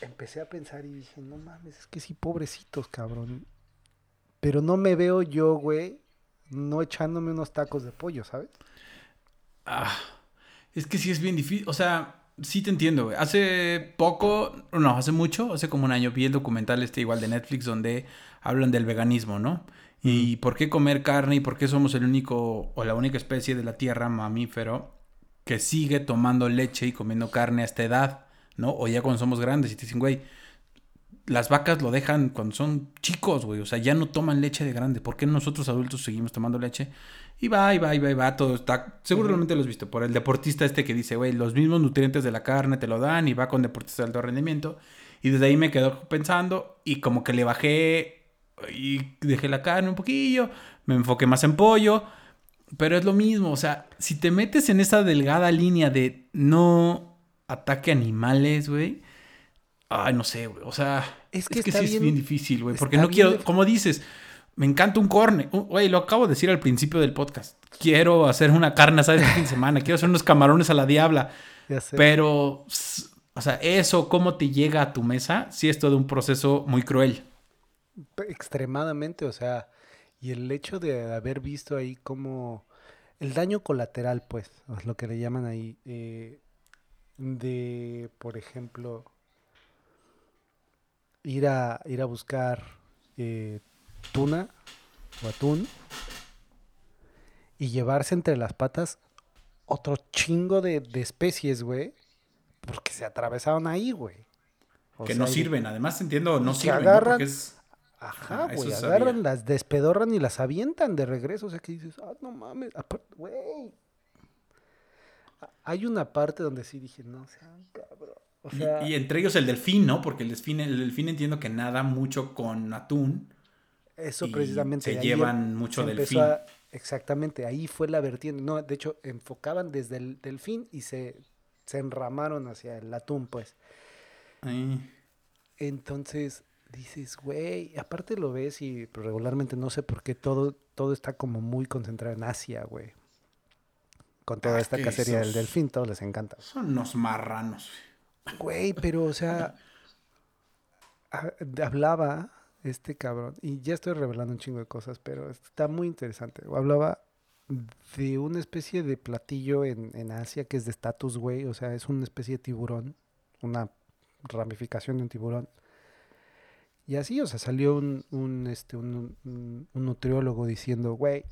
empecé a pensar y dije, no mames, es que sí, pobrecitos, cabrón. Pero no me veo yo, güey, no echándome unos tacos de pollo, ¿sabes? Ah, es que sí es bien difícil. O sea, sí te entiendo, güey. Hace poco, no, hace mucho, hace como un año, vi el documental este igual de Netflix donde hablan del veganismo, ¿no? Y por qué comer carne y por qué somos el único o la única especie de la Tierra mamífero que sigue tomando leche y comiendo carne a esta edad. ¿no? O ya cuando somos grandes y te dicen, güey, las vacas lo dejan cuando son chicos, güey. O sea, ya no toman leche de grande. ¿Por qué nosotros adultos seguimos tomando leche? Y va, y va, y va, y va, todo está... Seguramente lo has visto por el deportista este que dice, güey, los mismos nutrientes de la carne te lo dan y va con deportistas de alto rendimiento. Y desde ahí me quedo pensando y como que le bajé y dejé la carne un poquillo, me enfoqué más en pollo, pero es lo mismo, o sea, si te metes en esa delgada línea de no ataque animales, güey, ay, no sé, güey, o sea, es que, sí es bien difícil, güey, porque no quiero, como dices, me encanta un corne, güey, lo acabo de decir al principio del podcast, quiero hacer una carne asada este fin de semana, quiero hacer unos camarones a la diabla, [laughs] pero, o sea, eso, cómo te llega a tu mesa, sí es todo un proceso muy cruel. Extremadamente, o sea, y el hecho de haber visto ahí como el daño colateral, pues, es lo que le llaman ahí, eh, de, por ejemplo, ir a, ir a buscar eh, tuna o atún y llevarse entre las patas otro chingo de, de especies, güey, porque se atravesaron ahí, güey. que no sirven, además entiendo, no sirven, agarran, Ajá, güey, agarran, las despedorran y las avientan de regreso. O sea, que dices, ah, no mames, güey. Hay una parte donde sí dije, no sean cabrón. O sea, y, entre ellos el delfín, ¿no? Porque el delfín, el delfín entiendo que nada mucho con atún. Eso precisamente. Se llevan mucho delfín. exactamente, ahí fue la vertiente. No, de hecho, enfocaban desde el delfín y se, se enramaron hacia el atún, pues. Entonces, dices, güey, aparte lo ves y pues, regularmente no sé por qué todo, todo está como muy concentrado en Asia, güey. Con toda ah, esta cacería del delfín, todos les encanta. Son unos marranos. Güey, pero o sea, hablaba este cabrón, y ya estoy revelando un chingo de cosas, pero está muy interesante. Hablaba de una especie de platillo en, en Asia que es de estatus, güey, o sea, es una especie de tiburón, una ramificación de un tiburón y así, o sea, salió un, un, este, un, un, nutriólogo diciendo, güey,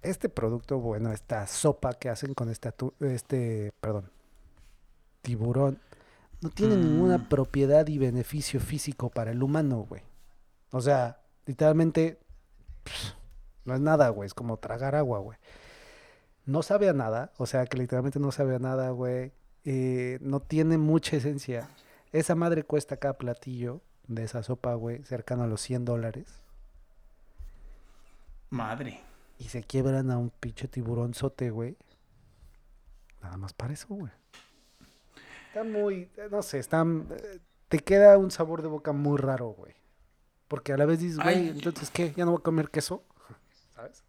este producto, bueno, esta sopa que hacen con este, este perdón, tiburón, no tiene ninguna mm. propiedad y beneficio físico para el humano, güey. O sea, literalmente, no es nada, güey, es como tragar agua, güey. No sabe a nada, o sea, que literalmente no sabe a nada, güey. Eh, no tiene mucha esencia. Esa madre cuesta cada platillo de esa sopa, güey, cercano a los 100 dólares. Madre. Y se quiebran a un pinche tiburonzote, güey. Nada más para eso, güey. Está muy, no sé, está, te queda un sabor de boca muy raro, güey. Porque a la vez dices, güey, entonces, ¿qué? ¿Ya no voy a comer queso? [laughs] ¿Sabes?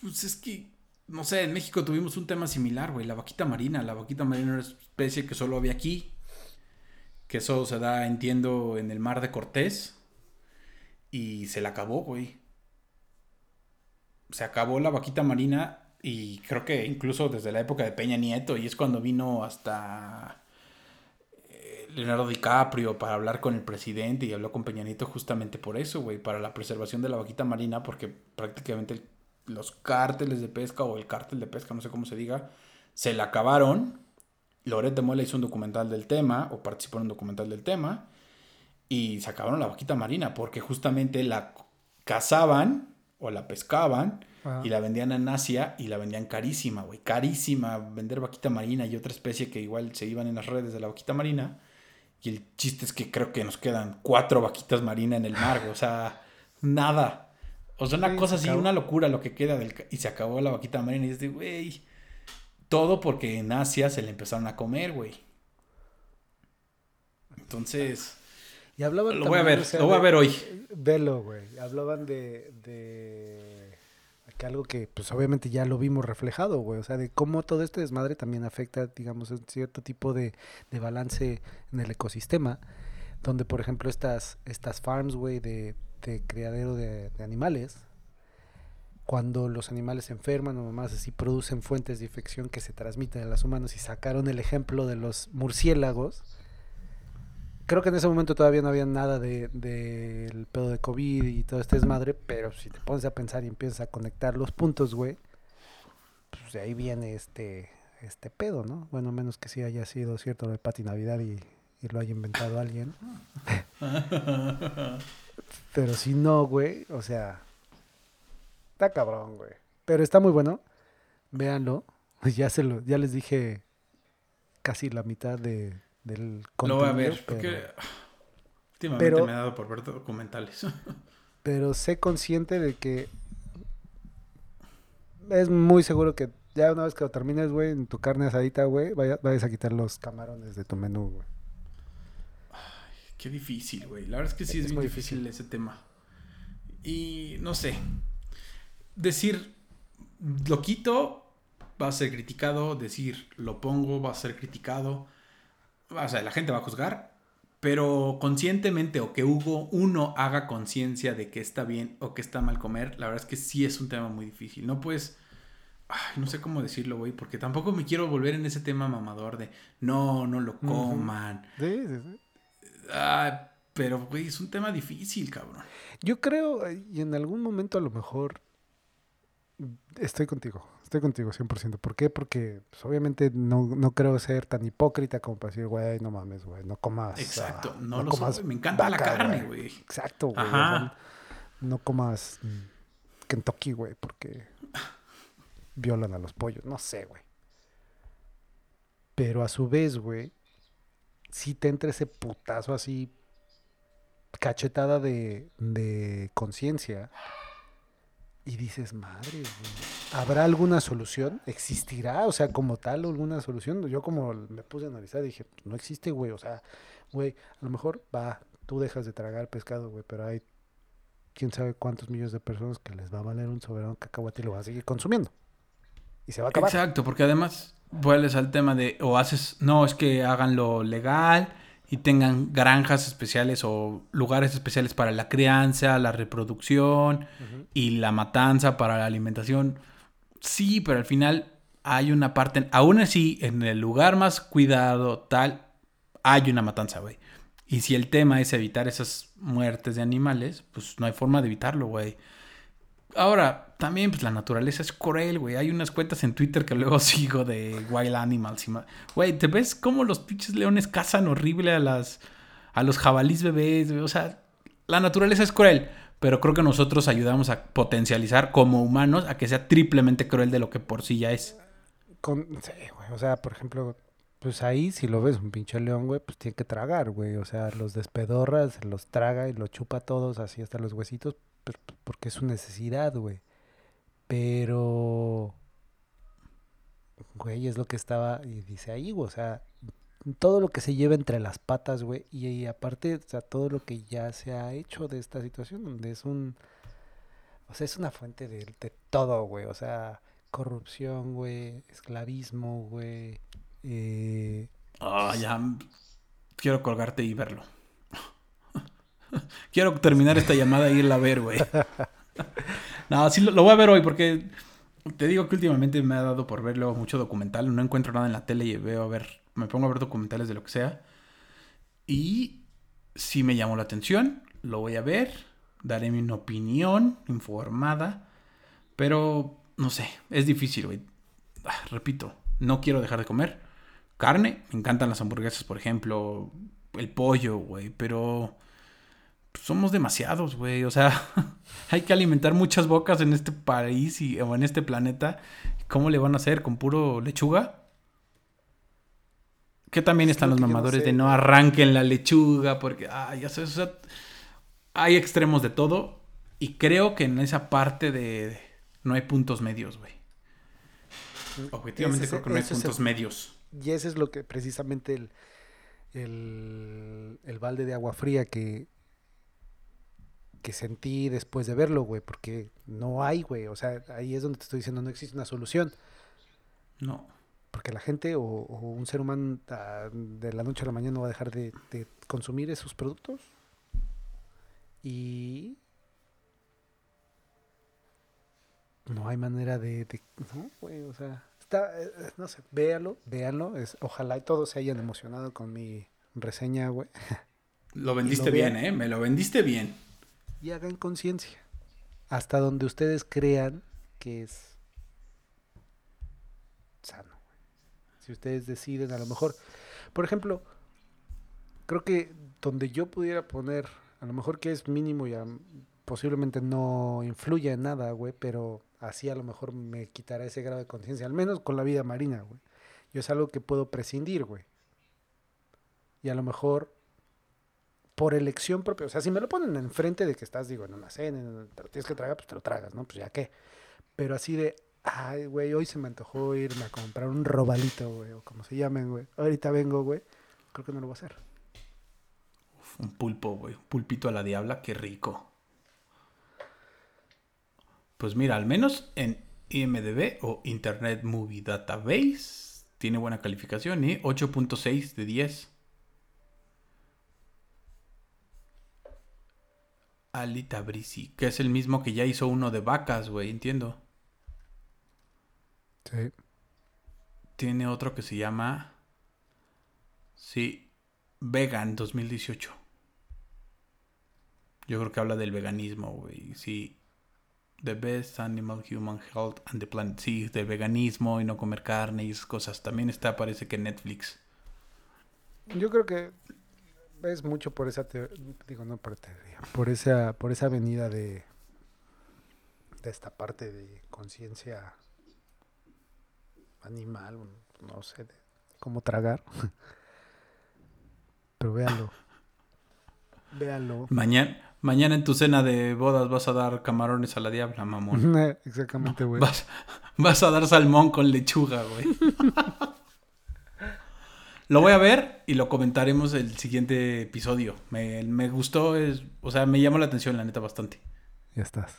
Pues es que, no sé, en México tuvimos un tema similar, güey. La vaquita marina. La vaquita marina era una especie que solo había aquí que eso se da, entiendo, en el mar de Cortés. Y se la acabó, güey. Se acabó la vaquita marina y creo que incluso desde la época de Peña Nieto y es cuando vino hasta eh, Leonardo DiCaprio para hablar con el presidente y habló con Peña Nieto justamente por eso, güey, para la preservación de la vaquita marina porque prácticamente los cárteles de pesca o el cártel de pesca, no sé cómo se diga, se la acabaron Loret de Mola hizo un documental del tema, o participó en un documental del tema, y se acabaron la vaquita marina, porque justamente la cazaban o la pescaban y la vendían en Asia y la vendían carísima, güey, carísima, vender vaquita marina y otra especie que igual se iban en las redes de la vaquita marina. Y el chiste es que creo que nos quedan cuatro vaquitas marinas en el mar, o sea, nada. O sea, una cosa así, una locura lo que queda del... Y se acabó la vaquita marina y dices, güey, todo porque en Asia se le empezaron a comer, güey. Entonces. Y hablaban lo voy a ver, lo voy a ver hoy. Velo, güey. Hablaban de, de que algo que, pues obviamente ya lo vimos reflejado, güey. O sea, de cómo todo este desmadre también afecta, digamos, un cierto tipo de, de balance en el ecosistema. Donde, por ejemplo, estas, estas farms, güey, de, de criadero de, de animales, cuando los animales se enferman o más así producen fuentes de infección que se transmiten a los humanos y sacaron el ejemplo de los murciélagos. Creo que en ese momento todavía no había nada del de, pedo de COVID y todo este desmadre, pero si te pones a pensar y empiezas a conectar los puntos, güey, pues de ahí viene este este pedo, ¿no? Bueno, menos que sí haya sido cierto lo de Pati Navidad y, y lo haya inventado alguien. [laughs] Pero si no, güey, o sea, está cabrón, güey. Pero está muy bueno. Véanlo. [laughs] Ya se lo, ya les dije casi la mitad de, del Lo voy a contenido, ver, pero- porque últimamente pero- me ha dado por ver documentales. [laughs] pero sé consciente de que es muy seguro que ya una vez que lo termines, güey, en tu carne asadita, güey, vaya- vayas a quitar los camarones de tu menú, güey. Qué difícil, güey. La verdad es que sí es, muy difícil ese tema. Y no sé. Decir lo quito va a ser criticado. Decir lo pongo va a ser criticado. O sea, la gente va a juzgar. Pero conscientemente o que Hugo uno haga conciencia de que está bien o que está mal comer, la verdad es que sí es un tema muy difícil. No puedes. Ay, no sé cómo decirlo, güey, porque tampoco me quiero volver en ese tema mamador de no, no lo coman. Sí, sí, sí. Ah, pero, güey, es un tema difícil, cabrón. Yo creo, eh, y en algún momento a lo mejor estoy contigo, estoy contigo 100%. ¿Por qué? Porque pues, obviamente no, no creo ser tan hipócrita como para decir, güey, no mames, güey, no comas. Exacto, ah, no, lo comas soy. Me encanta la carne, güey. Exacto, güey. Ajá. no comas mm, Kentucky, güey, porque violan a los pollos. No sé, güey. Pero a su vez, güey, si te entra ese putazo así, cachetada de, de conciencia. Y dices, madre, ¿habrá alguna solución? ¿Existirá? O sea, como tal, alguna solución. Yo como me puse a analizar, dije, no existe, güey. O sea, güey, a lo mejor va, tú dejas de tragar pescado, güey, pero hay quién sabe cuántos millones de personas que les va a valer un soberano cacahuate y lo van a seguir consumiendo. Y se va a acabar. Exacto, porque además vuelves al tema de o haces, no, es que háganlo legal y tengan granjas especiales o lugares especiales para la crianza, la reproducción y la matanza para la alimentación. Sí, pero al final hay una parte, aún así, en el lugar más cuidado, tal, hay una matanza, güey. Y si el tema es evitar esas muertes de animales, pues no hay forma de evitarlo, güey. Ahora, también, pues la naturaleza es cruel, güey. Hay unas cuentas en Twitter que luego [laughs] sigo de Wild Animals. y Güey, ¿te ves cómo los pinches leones cazan horrible a las a los jabalís bebés? güey? O sea, la naturaleza es cruel, pero creo que nosotros ayudamos a potencializar como humanos a que sea triplemente cruel de lo que por sí ya es. Con, sí, güey. O sea, por ejemplo, pues ahí si lo ves, un pinche león, güey, pues tiene que tragar, güey. O sea, los despedorra, se los traga y los chupa todos, así hasta los huesitos, porque es su necesidad, güey. Pero, güey, es lo que estaba, y dice ahí, güey, o sea, todo lo que se lleva entre las patas, güey, y, y aparte, o sea, todo lo que ya se ha hecho de esta situación, donde es un, o sea, es una fuente de, de todo, güey, o sea, corrupción, güey, esclavismo, güey, eh, Ah, ya. Quiero colgarte y verlo. [laughs] Quiero terminar esta llamada e irla a ver, güey. No, sí lo, lo voy a ver hoy porque te digo que últimamente me ha dado por ver luego mucho documental. No encuentro nada en la tele y veo a ver, me pongo a ver documentales de lo que sea. Y si me llamó la atención, lo voy a ver. Daré mi opinión informada. Pero no sé, es difícil, güey. Ah, repito, no quiero dejar de comer carne. Me encantan las hamburguesas, por ejemplo. El pollo, güey. Pero somos demasiados, güey. O sea, [laughs] hay que alimentar muchas bocas en este país y, o en este planeta. ¿Cómo le van a hacer? ¿Con puro lechuga? Que también Es están lo los no mamadores sé, de no arranquen la lechuga porque, ah, ya sabes, o sea, hay extremos de todo y creo que en esa parte de no hay puntos medios, güey. Objetivamente Ese creo que no hay el- puntos medios. Y ese es lo que precisamente el, el, el balde de agua fría que, que sentí después de verlo, güey, porque no hay, güey. O sea, ahí es donde te estoy diciendo, no existe una solución. No. Porque la gente o, o un ser humano ah, de la noche a la mañana no va a dejar de, de consumir esos productos. Y no hay manera de... de- no, güey, o sea, está, eh, no sé, véalo, véanlo. Es, ojalá y todos se hayan emocionado con mi reseña, güey. Lo [laughs] vendiste bien, ¿eh? Me lo vendiste bien. Y hagan conciencia. Hasta donde ustedes crean que es sano. Si ustedes deciden, a lo mejor, por ejemplo, creo que donde yo pudiera poner, a lo mejor que es mínimo y posiblemente no influya en nada, güey, pero así a lo mejor me quitará ese grado de conciencia, al menos con la vida marina, güey. Yo es algo que puedo prescindir, güey. Y a lo mejor por elección propia, o sea, si me lo ponen enfrente de que estás, digo, en una cena, en- te lo tienes que tragar, pues te lo tragas, ¿no? Pues ya qué. Pero así de, ay, güey, hoy se me antojó irme a comprar un robalito, güey, o como se llamen, güey. Ahorita vengo, güey. Creo que no lo voy a hacer. Un pulpo, güey. Un pulpito a la diabla, qué rico. Pues mira, al menos en IMDB o Internet Movie Database tiene buena calificación, ¿eh? 8.6 de 10. Ali Tabrizi, que es el mismo que ya hizo uno de vacas, güey, entiendo. Sí. Tiene otro que se llama. Sí, Vegan 2018. Yo creo que habla del veganismo, güey. Sí. The best animal human health and the planet. Sí, del veganismo y no comer carne y esas cosas. También está, parece que en Netflix. Yo creo que es mucho por esa teo- digo no por teoría, por esa por esa venida de de esta parte de conciencia animal, no sé, de cómo tragar. [laughs] Pero véanlo. Véanlo. Mañana, mañana en tu cena de bodas vas a dar camarones a la diabla, mamón. [laughs] Exactamente, güey. Vas, vas a dar salmón con lechuga, güey. [laughs] Lo voy a ver y lo comentaremos el siguiente episodio. Me, me gustó, es, o sea, me llamó la atención, la neta, bastante. Ya estás.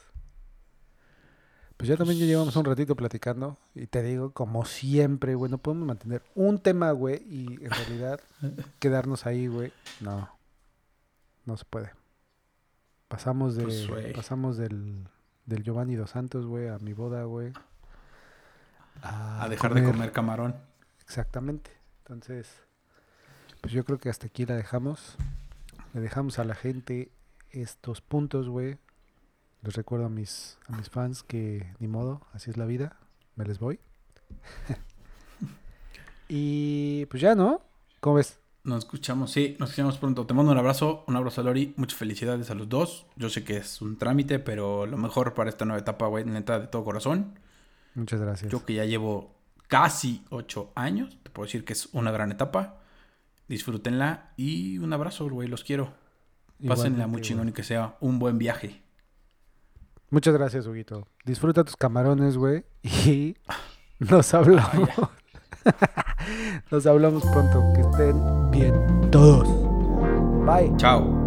Pues ya también ya llevamos un ratito platicando y te digo, como siempre, güey, no podemos mantener un tema, güey, y en realidad [laughs] quedarnos ahí, güey. No, no se puede. Pasamos de, Pues, pasamos del, del Giovanni dos Santos, güey, a mi boda, güey. A dejar de comer camarón. Exactamente. Entonces, pues yo creo que hasta aquí la dejamos. Le dejamos a la gente estos puntos, güey. Les recuerdo a mis, a mis fans que ni modo, así es la vida. Me les voy. [laughs] y pues ya, ¿no? ¿Cómo ves? Nos escuchamos, sí, nos escuchamos pronto. Te mando un abrazo, un abrazo a Lori. Muchas felicidades a los dos. Yo sé que es un trámite, pero lo mejor para esta nueva etapa, güey, neta, de todo corazón. Muchas gracias. Yo que ya llevo casi ocho años, te puedo decir que es una gran etapa. Disfrútenla y un abrazo, güey, los quiero. Pásenla muy chingón y que sea un buen viaje. Muchas gracias, Huguito. Disfruta tus camarones, güey. Y nos hablamos. [laughs] nos hablamos pronto. Que estén bien todos. Bye. Chao.